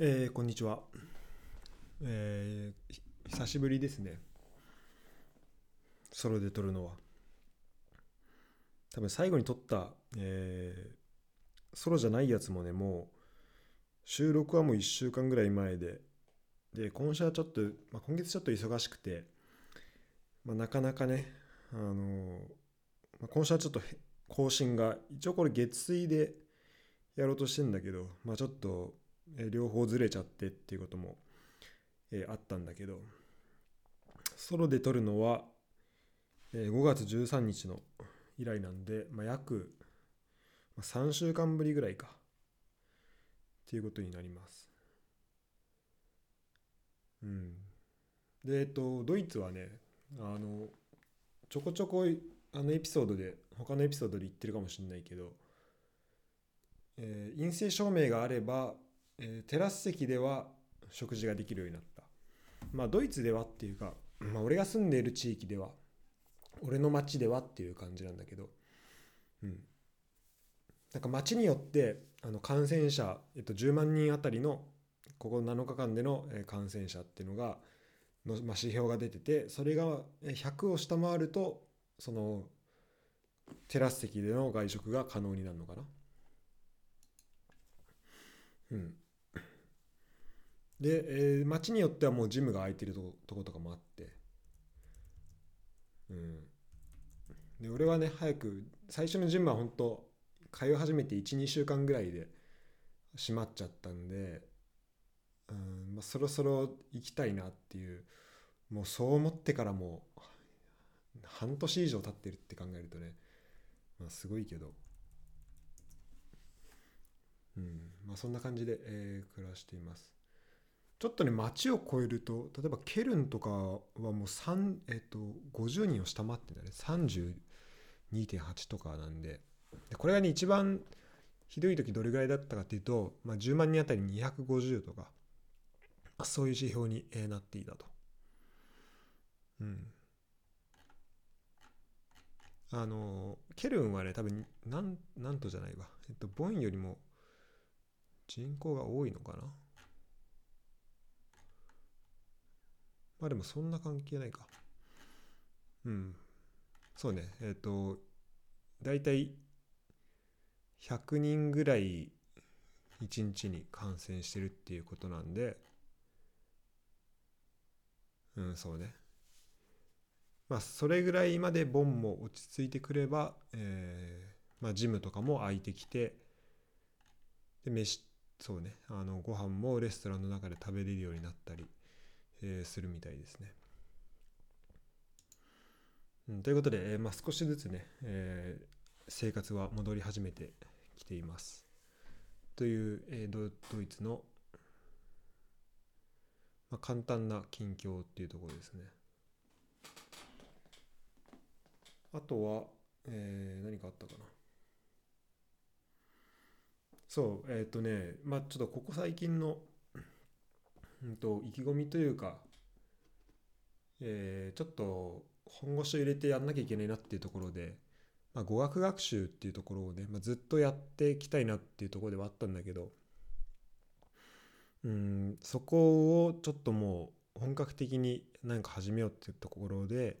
えー、こんにちは、えー、久しぶりですね。ソロで撮るのは。多分最後に撮った、えー、ソロじゃないやつもねもう収録はもう1週間ぐらい前で。で今週はちょっと、まあ、今月ちょっと忙しくて、まあ、なかなかねあの、まあ、今週はちょっと更新が一応これ月水でやろうとしてんだけどまあちょっとえ両方ずれちゃってっていうことも、えあったんだけどソロで撮るのは、え5月13日の以来なんで、まあ、約3週間ぶりぐらいか。っていうことになります。うん。でえっとドイツはねあのちょこちょこあのエピソードで他のエピソードで言ってるかもしれないけど、えー、陰性証明があればえー、テラス席では食事ができるようになった。まあドイツではっていうか、まあ俺が住んでいる地域では、俺の町ではっていう感じなんだけど、うん。なんか町によってあの感染者、えっと、10万人あたりのここ7日間での感染者っていうのがの、まあ、指標が出ててそれが100を下回るとそのテラス席での外食が可能になるのかな。うん。で、えー、街によってはもうジムが空いてるととことかもあって、うん。で、俺はね、早く、最初のジムは本当通い始めて1、2週間ぐらいで閉まっちゃったんで、うんまあ、そろそろ行きたいなっていう、もうそう思ってからもう、半年以上経ってるって考えるとね、まあ、すごいけど、うんまあ、そんな感じで、えー、暮らしています。ちょっとね、街を超えると、例えばケルンとかはもう3、えっと、50人を下回ってんだね。32.8とかなんで。でこれがね、一番ひどい時どれぐらいだったかっていうと、まあ、10万人あたり250とか、あ、そういう指標になっていたと。うん。あの、ケルンはね、多分、なん、なんとじゃないわ。えっと、ボンよりも人口が多いのかなまあでもそんな関係ないか。うん。そうね。えっ、ー、と、だいたい100人ぐらい1日に感染してるっていうことなんで、うん、そうね。まあ、それぐらいまでボンも落ち着いてくれば、えー、まあ、ジムとかも空いてきて、で、飯、そうね、あの、ご飯もレストランの中で食べれるようになったり、えー、するみたいですね。うん、ということで、えーまあ、少しずつね、えー、生活は戻り始めてきています。という、えー、ドドイツの、まあ、簡単な近況っていうところですね。あとは、えー、何かあったかな。そう、えっ、ー、とね、まあちょっとここ最近の、うんと、意気込みというか、えー、ちょっと本腰を入れてやんなきゃいけないなっていうところで、まあ、語学学習っていうところをね、まあ、ずっとやっていきたいなっていうところではあったんだけど、うん、そこをちょっともう本格的に何か始めようっていうところで、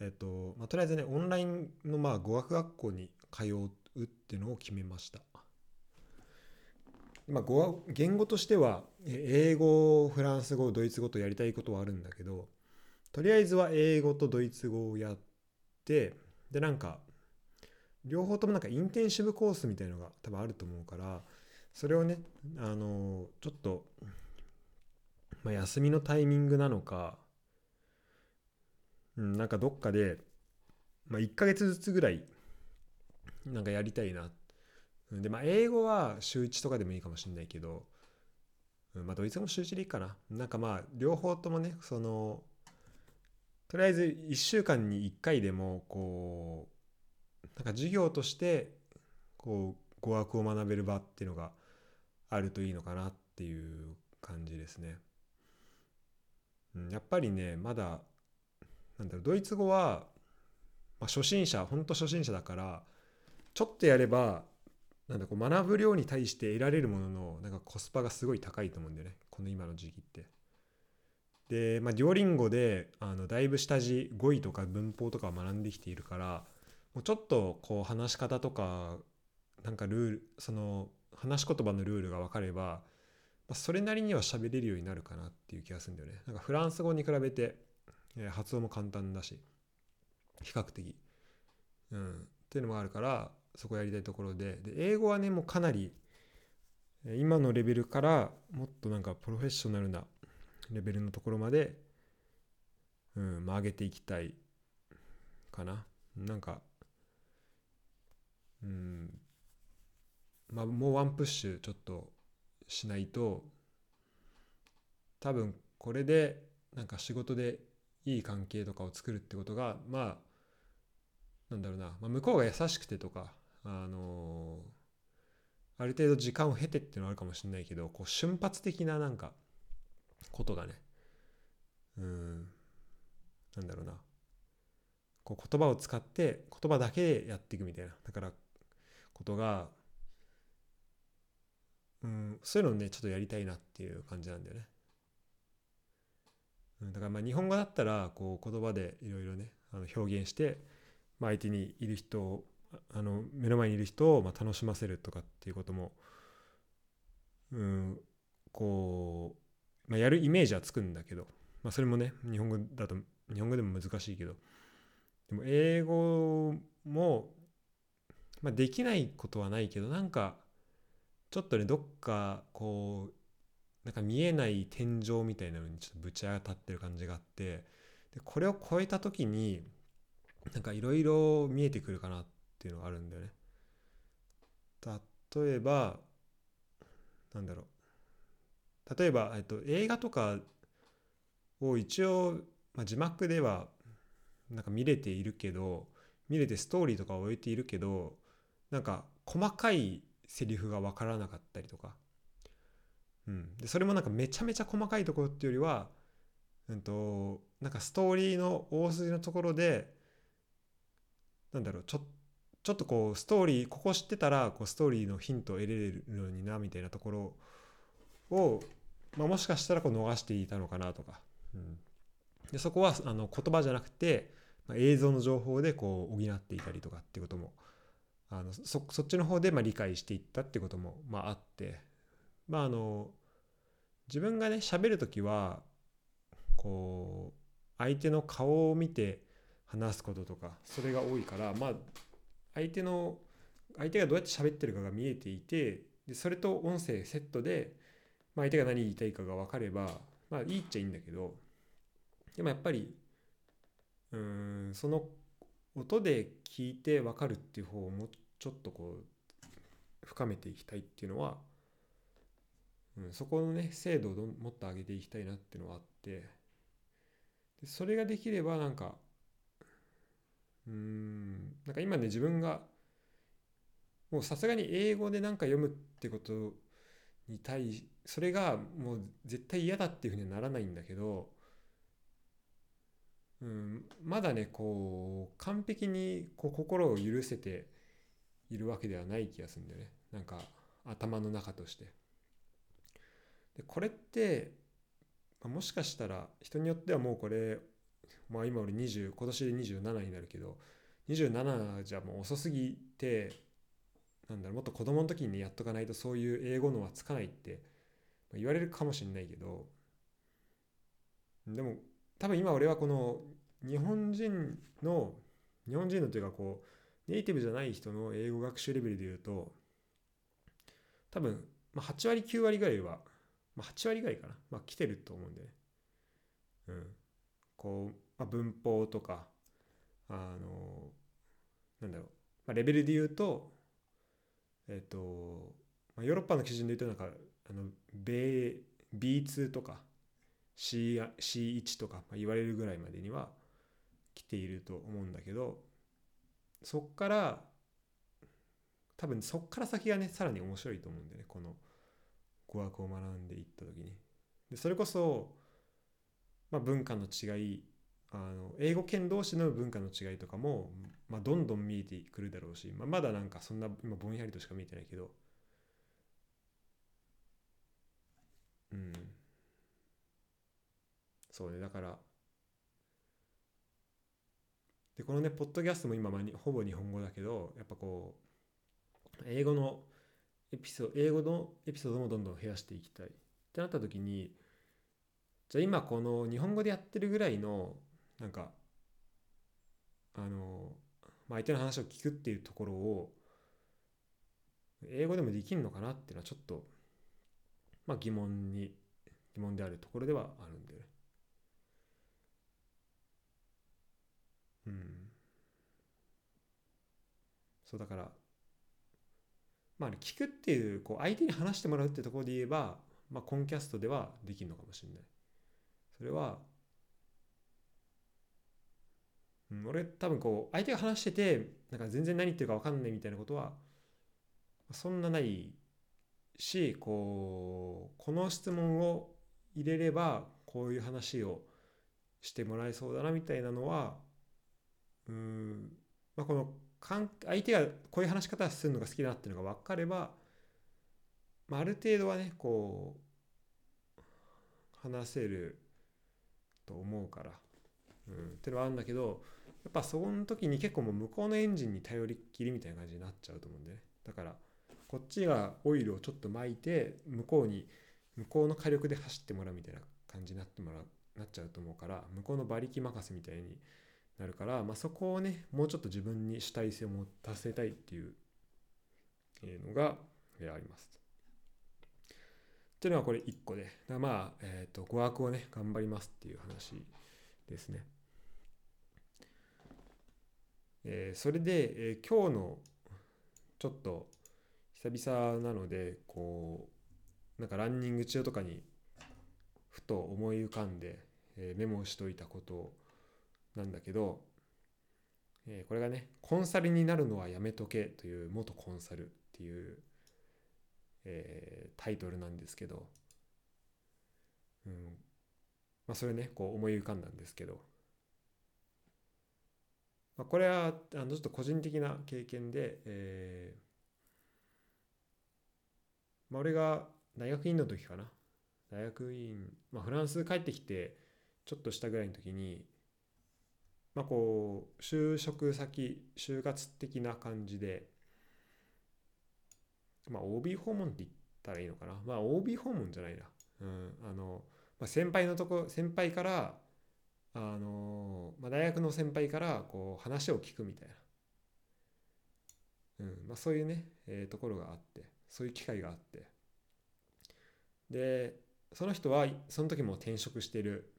えっと、まあ、とりあえずね、オンラインのまあ語学学校に通うっていうのを決めました。まあ、言語としては英語フランス語ドイツ語とやりたいことはあるんだけどとりあえずは英語とドイツ語をやってでなんか両方ともなんかインテンシブコースみたいのが多分あると思うからそれをねあのちょっと、まあ、休みのタイミングなのか、うん、なんかどっかで、まあ、1ヶ月ずつぐらいなんかやりたいなってで、まあ、英語は週1とかでもいいかもしれないけど、まあ、ドイツ語も週1でいいかな。なんかまあ、両方ともね、その、とりあえず1週間に1回でも、こう、なんか授業として、こう、語学を学べる場っていうのがあるといいのかなっていう感じですね。うん、やっぱりね、まだ、なんだろう、ドイツ語は、まあ、初心者、ほんと初心者だから、ちょっとやればなんだこう学ぶ量に対して得られるもののなんかコスパがすごい高いと思うんだよねこの今の時期って。で、まあ、デュオリンゴであのだいぶ下地語彙とか文法とかを学んできているからもうちょっとこう話し方とかなんかルールその話し言葉のルールが分かれば、まあ、それなりには喋れるようになるかなっていう気がするんだよね。なんかフランス語に比べて、えー、発音も簡単だし比較的。うん、っていうのもあるからそこやりたいところで。で英語はねもうかなり今のレベルからもっとなんかプロフェッショナルなレベルのところまで、うんまあ、上げていきたいかな。なんかうんまあもうワンプッシュちょっとしないと多分これでなんか仕事でいい関係とかを作るってことがまあなんだろうな、まあ、向こうが優しくてとかあのある程度時間を経てっていうのはあるかもしれないけどこう瞬発的ななんかことがねうんなんだろうなこう言葉を使って言葉だけでやっていくみたいなだからことがうんそういうのをねちょっとやりたいなっていう感じなんだよね。だからまあ日本語だったらこう言葉でいろいろねあの表現して、まあ、相手にいる人あの目の前にいる人をま楽しませるとかっていうことも、うん、こう、まあ、やるイメージはつくんだけど、まあ、それもね日本語だと日本語でも難しいけどでも英語も、まあ、できないことはないけどなんかちょっとねどっかこうなんか見えない天井みたいなのにちょっとぶち当たってる感じがあってでこれを超えた時になんかいろいろ見えてくるかなってっていうのがあるんだよね。例えばなんだろう。例えば、えっと、映画とかを一応、まあ、字幕ではなんか見れているけど見れてストーリーとかを終えているけどなんか細かいセリフが分からなかったりとか、うん、でそれもなんかめちゃめちゃ細かいところっていうよりは、うんと、なんかストーリーの大筋のところでなんだろうちょっとちょっとこうストーリーここ知ってたらこうストーリーのヒントを得れるのになみたいなところを、まあ、もしかしたらこう逃していたのかなとか、うん、でそこはあの言葉じゃなくて、まあ、映像の情報でこう補っていたりとかっていうこともあのそそっちの方でまあ理解していったってこともまああって。まああの自分がね喋る時はこう相手の顔を見て話すこととかそれが多いからまあ相手の相手がどうやって喋ってるかが見えていてでそれと音声セットで、まあ、相手が何言いたいかが分かればまあいいっちゃいいんだけどでもやっぱりうんその音で聞いて分かるっていう方をもうちょっとこう深めていきたいっていうのは、うん、そこのね精度をもっと上げていきたいなっていうのはあってでそれができればなんかうん。なんか今ね自分がもうさすがに英語で何か読むってことに対しそれがもう絶対嫌だっていうふうにはならないんだけど、うん、まだねこう完璧にこう心を許せているわけではない気がするんだよね。なんか頭の中として。でこれってもしかしたら人によってはもうこれまあ今俺20今年で27になるけど27じゃもう遅すぎてなんだろうもっと子供の時にやっとかないとそういう英語のはつかないって言われるかもしれないけどでも多分今俺はこの日本人の日本人のというかこうネイティブじゃない人の英語学習レベルで言うと多分、まあ、8割9割ぐらいは、まあ、8割ぐらいかな、まあ、来てると思うんでね。うん。こうまあ、文法とかあのなんだろう、まあ、レベルで言うとえっ、と、まあ、ヨーロッパの基準で言うとなんかあの米 B2 とか C C1 とか、言われるぐらいまでには来ていると思うんだけどそっから多分そっから先がねさらに面白いと思うんだよねこの語学を学んでいった時に。でそれこそ、まあ、文化の違いあの英語圏同士の文化の違いとかも、まあ、どんどん見えてくるだろうし、まあ、まだなんかそんな今ぼんやりとしか見えてないけど。うん。そうねだから。でこのねポッドキャストも今まあにほぼ日本語だけどやっぱこう英語のエピソード英語のエピソードもどんどん増やしていきたい。ってなった時にじゃあ今この日本語でやってるぐらいのなんかあの、まあ、相手の話を聞くっていうところを英語でもできるのかなっていうのはちょっと、まあ、疑問に疑問であるところではあるんでね。うん。そうだからまあ、聞くっていうこう相手に話してもらうってところで言えば、まあ、コンキャストではできるのかもしれない。それはうん、俺多分こう相手が話しててなんか全然何言ってるか分かんないみたいなことはそんなないしこうこの質問を入れればこういう話をしてもらえそうだなみたいなのはうん、まあ、この相手がこういう話し方するのが好きだっていうのが分かれば、まあ、ある程度はねこう話せると思うから、うん、っていうのはあるんだけどやっぱその時に結構もう向こうのエンジンに頼りっきりみたいな感じになっちゃうと思うんでね。だからこっちがオイルをちょっと巻いて向こうに向こうの火力で走ってもらうみたいな感じになってもらうなっちゃうと思うから向こうの馬力任せみたいになるから、まあ、そこをねもうちょっと自分に主体性を持たせたいっていうのがあります。っていうのはこれ1個でまあ、えーと語学をね頑張りますっていう話ですね。えー、それで、えー、今日のちょっと久々なのでこうなんかランニング中とかにふと思い浮かんで、えー、メモしといたことなんだけど、えー、これがね「コンサルになるのはやめとけ」という元コンサルっていう、えー、タイトルなんですけど、うんまあ、それねこう思い浮かんだんですけど。まあ、これはあのちょっと個人的な経験で、えーまあ、俺が大学院の時かな。大学院、まあ、フランス帰ってきてちょっとしたぐらいの時にまあこう就職先就活的な感じでまあ OB 訪問って言ったらいいのかな。まあ OB 訪問じゃないな。うんあの、まあ、先輩のとこ先輩からあのまあ、大学の先輩からこう話を聞くみたいな、うんまあ、そういうね、えー、ところがあってそういう機会があって。でその人はその時も転職してる。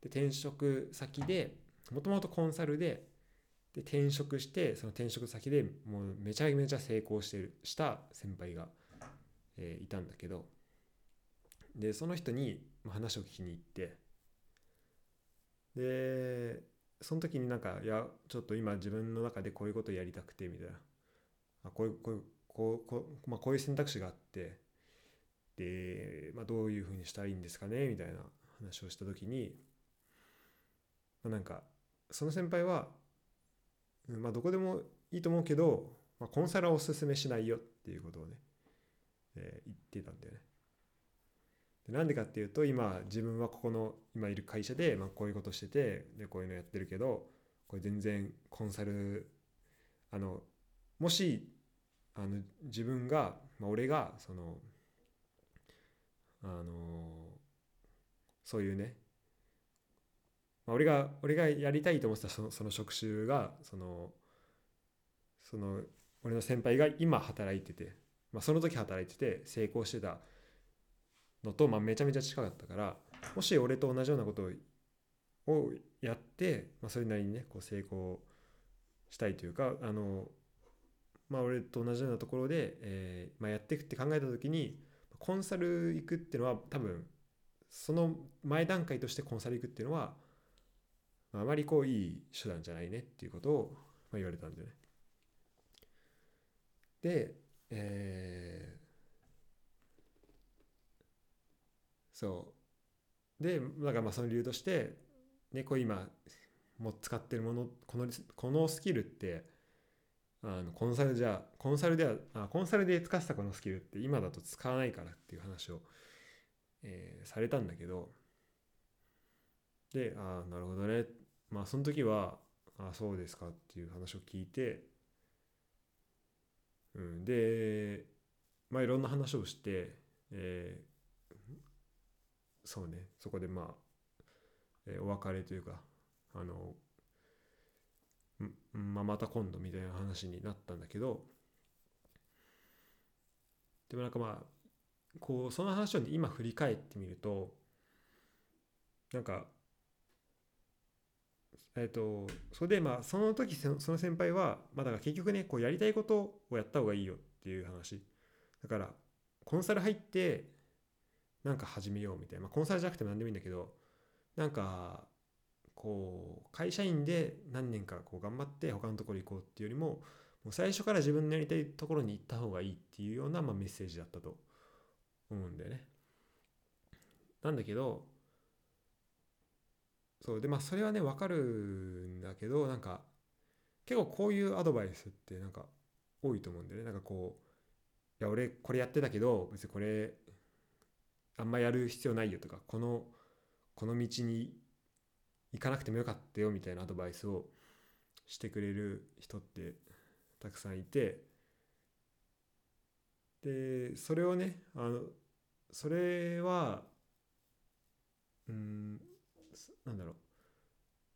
で転職先でもともとコンサルでで転職してその転職先でもうめちゃめちゃ成功してるした先輩が、えー、いたんだけどでその人に話を聞きに行ってでその時になんかいやちょっと今自分の中でこういうことやりたくてみたいな。あこういうこういうこうこう,、まあ、こういう選択肢があってで、まあ、どういうふうにしたらいいんですかねみたいな話をした時に、まあ、なんかその先輩は、まあ、どこでもいいと思うけど、まあ、コンサルはおすすめしないよっていうことをね、えー、言ってたんだよね。なんでかっていうと今自分はここの今いる会社で、まあ、こういうことしててでこういうのやってるけどこれ全然コンサルあのもしあの自分が、まあ、俺がそのあのそういうね、まあ、俺が俺がやりたいと思ってたそのその職種がそのその俺の先輩が今働いてて、まあ、その時働いてて成功してたのと、まあ、めちゃめちゃ近かったからもし俺と同じようなことをやって、まあ、それなりにねこう成功したいというかあのまあ俺と同じようなところで、えーまあ、やっていくって考えた時にコンサル行くっていうのは多分その前段階としてコンサル行くっていうのは、あ、まりこういい手段じゃないねっていうことを、ま、言われたんだよね。で、えー、そう。でだからまあその理由としてねこう今もう使ってるものこのこのスキルってあのコンサルじゃコンサルではあコンサルで使ってたこのスキルって今だと使わないからっていう話を、えー、されたんだけど。でああなるほどね。まあその時はあそうですかっていう話を聞いて、うん、でまあいろんな話をして、えー、そうねそこでまあ、えー、お別れというかあのまあ、また今度みたいな話になったんだけどでもなんかまあこうその話を今振り返ってみるとなんかえっとそれでまあその時その先輩はまあだから結局ねこうやりたいことをやった方がいいよっていう話だからコンサル入ってなんか始めようみたいな、まあ、コンサルじゃなくても何でもいいんだけどなんかこう会社員で何年かこう頑張って他のところ行こうっていうよりももう最初から自分のやりたいところに行った方がいいっていうような、まあ、メッセージだったと思うんだよね。なんだけどそうでまあそれはね分かるんだけどなんか結構こういうアドバイスってなんか多いと思うんだよね。なんかこういや俺これやってたけど別にこれあんまやる必要ないよとかこのこの道に行かなくてもよかったよみたいなアドバイスをしてくれる人ってたくさんいてでそれをねあのそれはうんなんだろ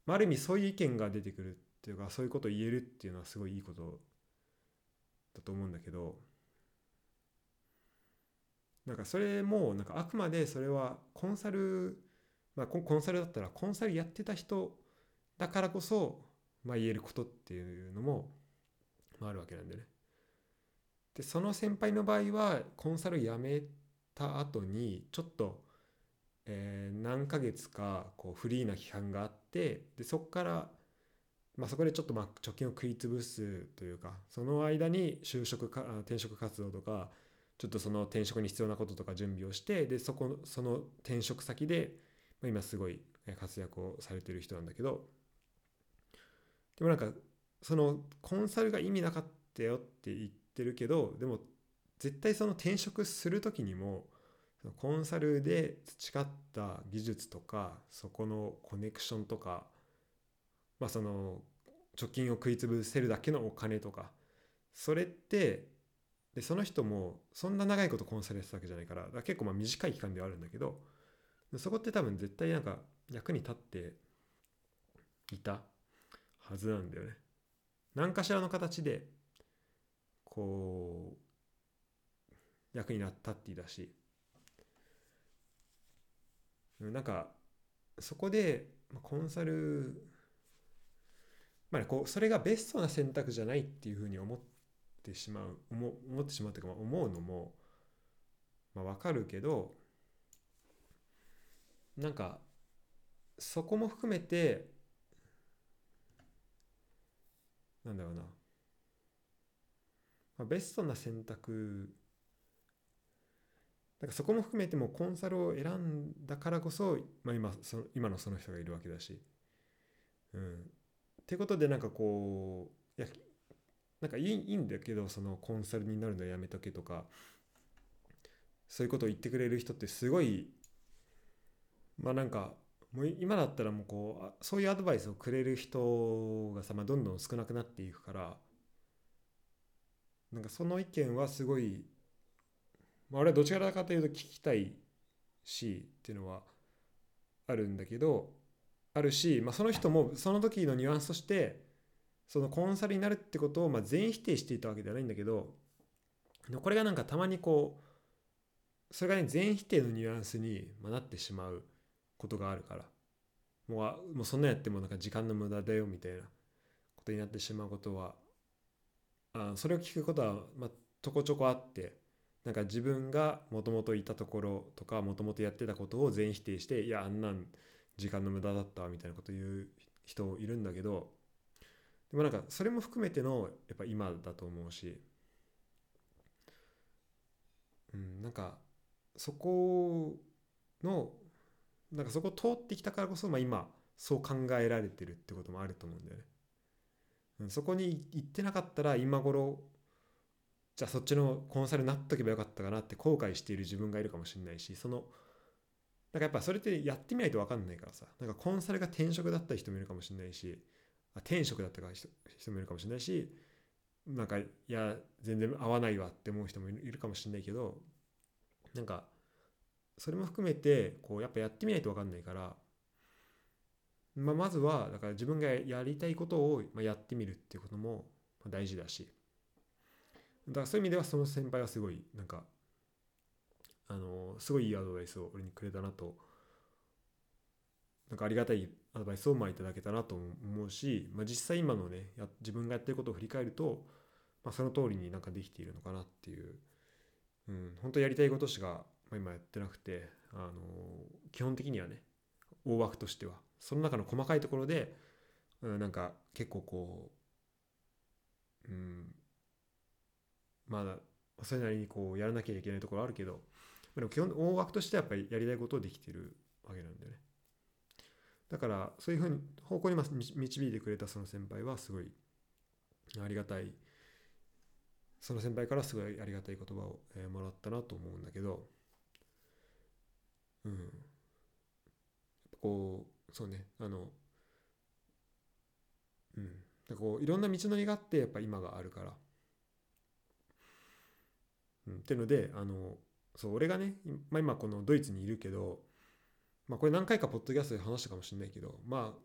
う、あ、る意味そういう意見が出てくるっていうかそういうことを言えるっていうのはすごいいいことだと思うんだけどなんかそれもなんかあくまでそれはコンサルまあ、コンサルだったらコンサルやってた人だからこそ、まあ、言えることっていうのも、あ、あるわけなんでね。でその先輩の場合はコンサル辞めた後にちょっと、えー、何ヶ月かこうフリーな期間があってでそこから、まあ、そこでちょっとまあ貯金を食い潰すというかその間に就職か転職活動とかちょっとその転職に必要なこととか準備をしてでそこその転職先でまあ、今すごい活躍をされてる人なんだけどでもなんかそのコンサルが意味なかったよって言ってるけどでも絶対その転職する時にもコンサルで培った技術とかそこのコネクションとかまあその貯金を食い潰せるだけのお金とかそれってでその人もそんな長いことコンサルやってたわけじゃないからから結構まあ短い期間ではあるんだけどそこって多分絶対なんか役に立っていたはずなんだよね。何かしらの形でこう役になったって言いだしなんかそこでコンサルまあ、こうそれがベストな選択じゃないっていうふうに思ってしまう思思ってしまうというか思うのも、まあ、分かるけどなんかそこも含めてなんだろうな、まあ、ベストな選択なんかそこも含めてもコンサルを選んだからこそ、まあ今、その今のその人がいるわけだし。うん。ってことでなんかこういやなんかいいいいんだけどそのコンサルになるのやめとけとかそういうことを言ってくれる人ってすごいまあなんかもう今だったらもうこうそういうアドバイスをくれる人がさ、まあ、どんどん少なくなっていくからなんかその意見はすごい、まあ、俺はどちらかというと聞きたいしっていうのはあるんだけどあるし、まあ、その人もその時のニュアンスとしてそのコンサルになるってことをまあ全否定していたわけではないんだけどこれがなんかたまにこうそれがね全否定のニュアンスになってしまう。ことがあるからもうもうそんなやってもなんか時間の無駄だよみたいなことになってしまうことはあそれを聞くことは、まあ、ちょこちょこあってなんか自分がもともといたところとかもともとやってたことを全否定していやあんなん時間の無駄だったみたいなこと言う人いるんだけどでもなんかそれも含めてのやっぱ今だと思うしうんなんかそこのなんかそこ通ってきたからこそ、まあ、今そう考えられてるってこともあると思うんだよね。そこに行ってなかったら今頃じゃあそっちのコンサルになっとけばよかったかなって後悔している自分がいるかもしれないしそのなんかやっぱそれってやってみないと分かんないからさ。なんかコンサルが転職だった人もいるかもしれないしあ転職だった人もいるかもしれないしなんかいや全然合わないわって思う人もいるかもしれないけどなんかそれも含めてこうやっぱやってみないと分かんないから、まあ、まずはだから自分がやりたいことをやってみるっていうことも大事だし。だからそういう意味ではその先輩はすごいなんかあのすごいいいアドバイスを俺にくれたなとなんかありがたいアドバイスをまあいただけたなと思うし、まあ、実際今のねや自分がやってることを振り返ると、まあ、その通りになんかできているのかなっていう、うん、本当やりたいことしか今やってなくて、あの基本的にはね大枠としてはその中の細かいところで、うん、なんか結構こう、うん、まだそれなりにこうやらなきゃいけないところあるけどでも基本大枠としてはやっぱりやりたいことをできてるわけなんだよね。だからそういうふうに方向に導いてくれたその先輩はすごいありがたい。その先輩からすごいありがたい言葉を、もらったなと思うんだけどうん。こうそうねあのうん。こういろんな道のりがあってやっぱ今があるから。うん、っていうのであのそう俺がね、まあ、今このドイツにいるけど、まあ、これ何回かポッドキャストで話したかもしれないけどまあ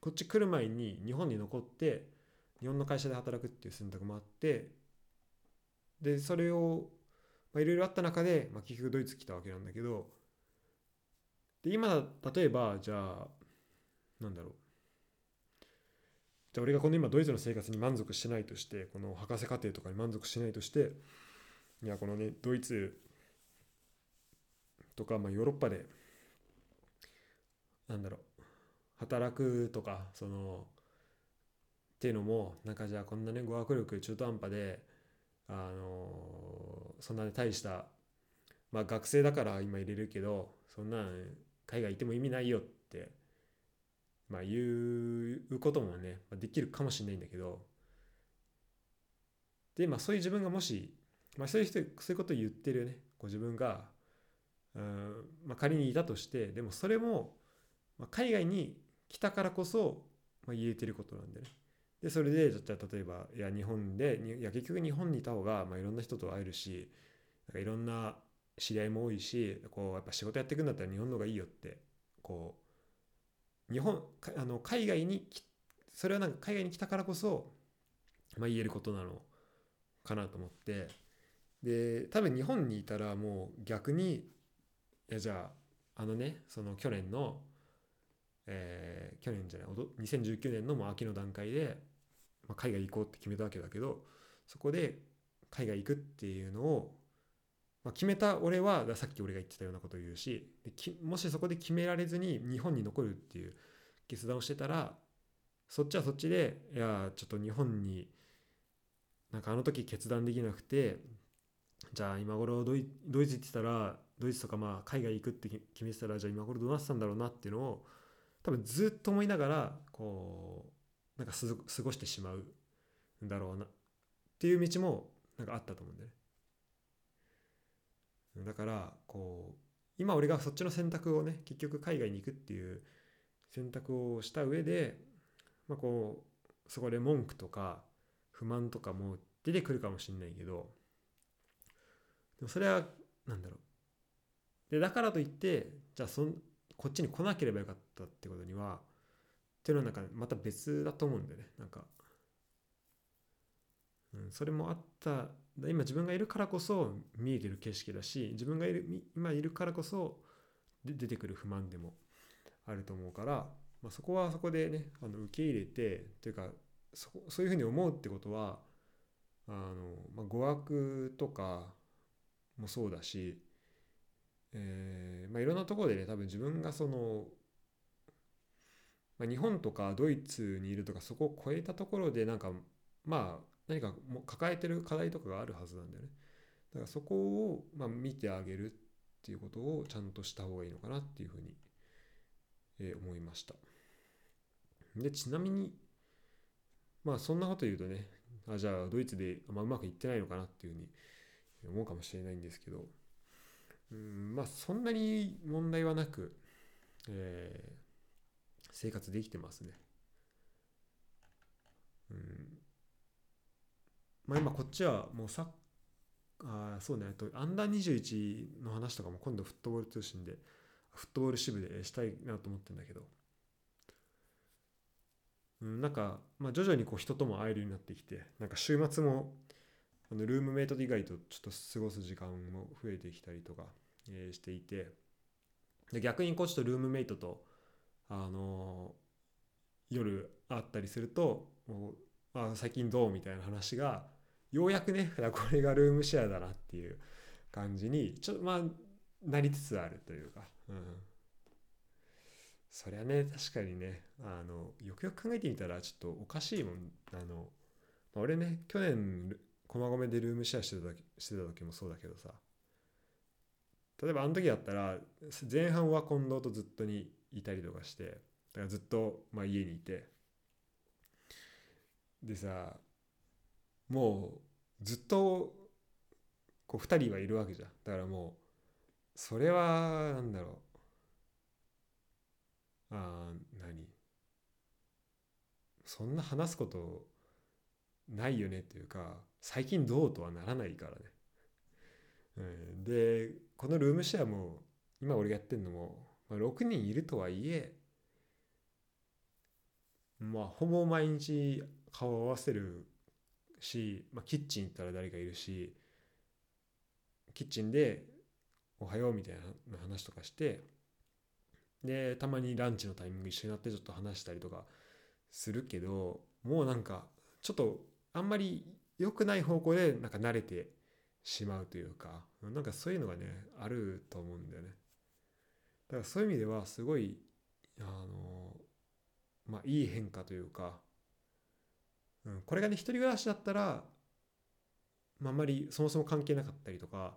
こっち来る前に日本に残って日本の会社で働くっていう選択もあってでそれをいろいろあった中で、まあ、結局ドイツ来たわけなんだけどで今例えばじゃあなんだろう。じゃあ俺がこの今ドイツの生活に満足してないとしてこの博士課程とかに満足してないとしていやこのねドイツとか、まあ、ヨーロッパでなんだろう働くとかそのっていうのもなんかじゃあこんなね語学力中途半端であのそんなに大したまあ学生だから今入れるけどそんな海外いても意味ないよってまあ言うこともねできるかもしれないんだけどでまあそういう自分がもしまあ、そういう人そういうことを言ってるね。こう自分がうん、まあ、仮にいたとしてでもそれも、まあ、海外に来たからこそ、まあ、言えてることなんでね。でそれでじゃ例えばいや日本でいや結局日本にいた方が、まあ、いろんな人と会えるしなんかいろんな知り合いも多いしこうやっぱ仕事やっていくんだったら日本の方がいいよってこう日本あの海外にそれはなんか海外に来たからこそ、まあ、言えることなのかなと思って。で多分日本にいたらもう逆にいやじゃああのねその去年の、えー、去年じゃない2019年のもう秋の段階で、まあ、海外行こうって決めたわけだけどそこで海外行くっていうのを、まあ、決めた俺はさっき俺が言ってたようなことを言うしでもしそこで決められずに日本に残るっていう決断をしてたらそっちはそっちでいやちょっと日本になんかあの時決断できなくてじゃあ今頃ドイドイツ行ってたらドイツとかまあ海外行くって決めてたらじゃあ今頃どうなってたんだろうなっていうのを多分ずっと思いながらこうなんか過ごしてしまうんだろうなっていう道もなんかあったと思うんだよね。だからこう今俺がそっちの選択をね結局海外に行くっていう選択をした上で、まあ、こうそこで文句とか不満とかも出てくるかもしれないけどでもそれは何だろう。でだからといってじゃあそんこっちに来なければよかったってことにはっていうのはなんかまた別だと思うんだよね。なんか、うん、それもあった。今自分がいるからこそ見えてる景色だし自分がいる今いるからこそ出てくる不満でもあると思うから、まあ、そこはそこでねあの受け入れてというかそそういうふうに思うってことはあの、まあ、語学とかもそうだし、えーまあ、いろんなところでね多分自分がその、まあ、日本とかドイツにいるとかそこを超えたところでなんかまあ何かも抱えてる課題とかがあるはずなんだよね。だからそこを、ま、見てあげるっていうことをちゃんとした方がいいのかなっていうふうに、えー、思いました。でちなみにまあそんなこと言うとねあじゃあドイツであんまうまくいってないのかなっていうふうに思うかもしれないんですけどうんまあそんなに問題はなく、えー、生活できてますね。うん。まあ今こっちはもうサッあそうね。とアンダー21の話とかも今度フットボール通信でフットボール支部でしたいなと思ってるんだけど、うん、なんか、まあ、徐々にこう人とも会えるようになってきてなんか週末もあのルームメイト以外とちょっと過ごす時間も増えてきたりとか、えー、していて。で逆にこうちとルームメイトとあのー、夜会ったりするともうあ最近どうみたいな話がようやくねこれがルームシェアだなっていう感じにちょっとまあなりつつあるというか、うん、そりゃね確かにねあのよくよく考えてみたらちょっとおかしいもんあの俺ね去年駒込でルームシェアしてたしてた時もそうだけどさ。例えばあの時だったら前半は近藤とずっとにいたりとかしてだからずっとまあ家にいて。でさもうずっとこう2人はいるわけじゃん。だからもうそれはなんだろう。あ何？そんな話すことないよねっていうか最近どうとはならないからね、うん、でこのルームシェアも今俺がやってんのも、まあ、6人いるとはいえまあほぼ毎日顔を合わせるし、まあ、キッチン行ったら誰かいるしキッチンで「おはよう」みたいな話とかしてでたまにランチのタイミング一緒になってちょっと話したりとかするけどもうなんかちょっとあんまり良くない方向でなんか慣れてしまうというかなんかそういうのがねあると思うんだよね。だからそういう意味ではすごいあのまあいい変化というかうん、これがね一人暮らしだったら、まあ、あんまりそもそも関係なかったりとか、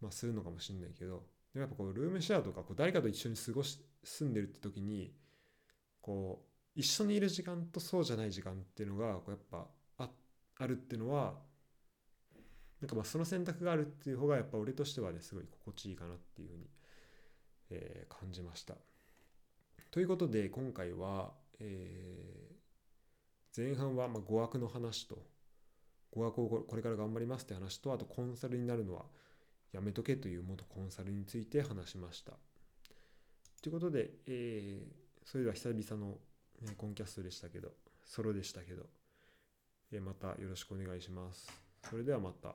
まあ、するのかもしれないけどでもやっぱこうルームシェアとかこう誰かと一緒に過ごし住んでるって時にこう一緒にいる時間とそうじゃない時間っていうのがこうやっぱあるっていうのはなんかまあその選択があるっていう方がやっぱ俺としてはねすごい心地いいかなっていうふうに、えー、感じました。ということで今回は、えー前半はま語学の話と語学をこれから頑張りますって話とあとコンサルになるのはやめとけという元コンサルについて話しました。ということで、えー、それでは久々の、ね、コンキャストでしたけどソロでしたけど、またよろしくお願いします。それではまた。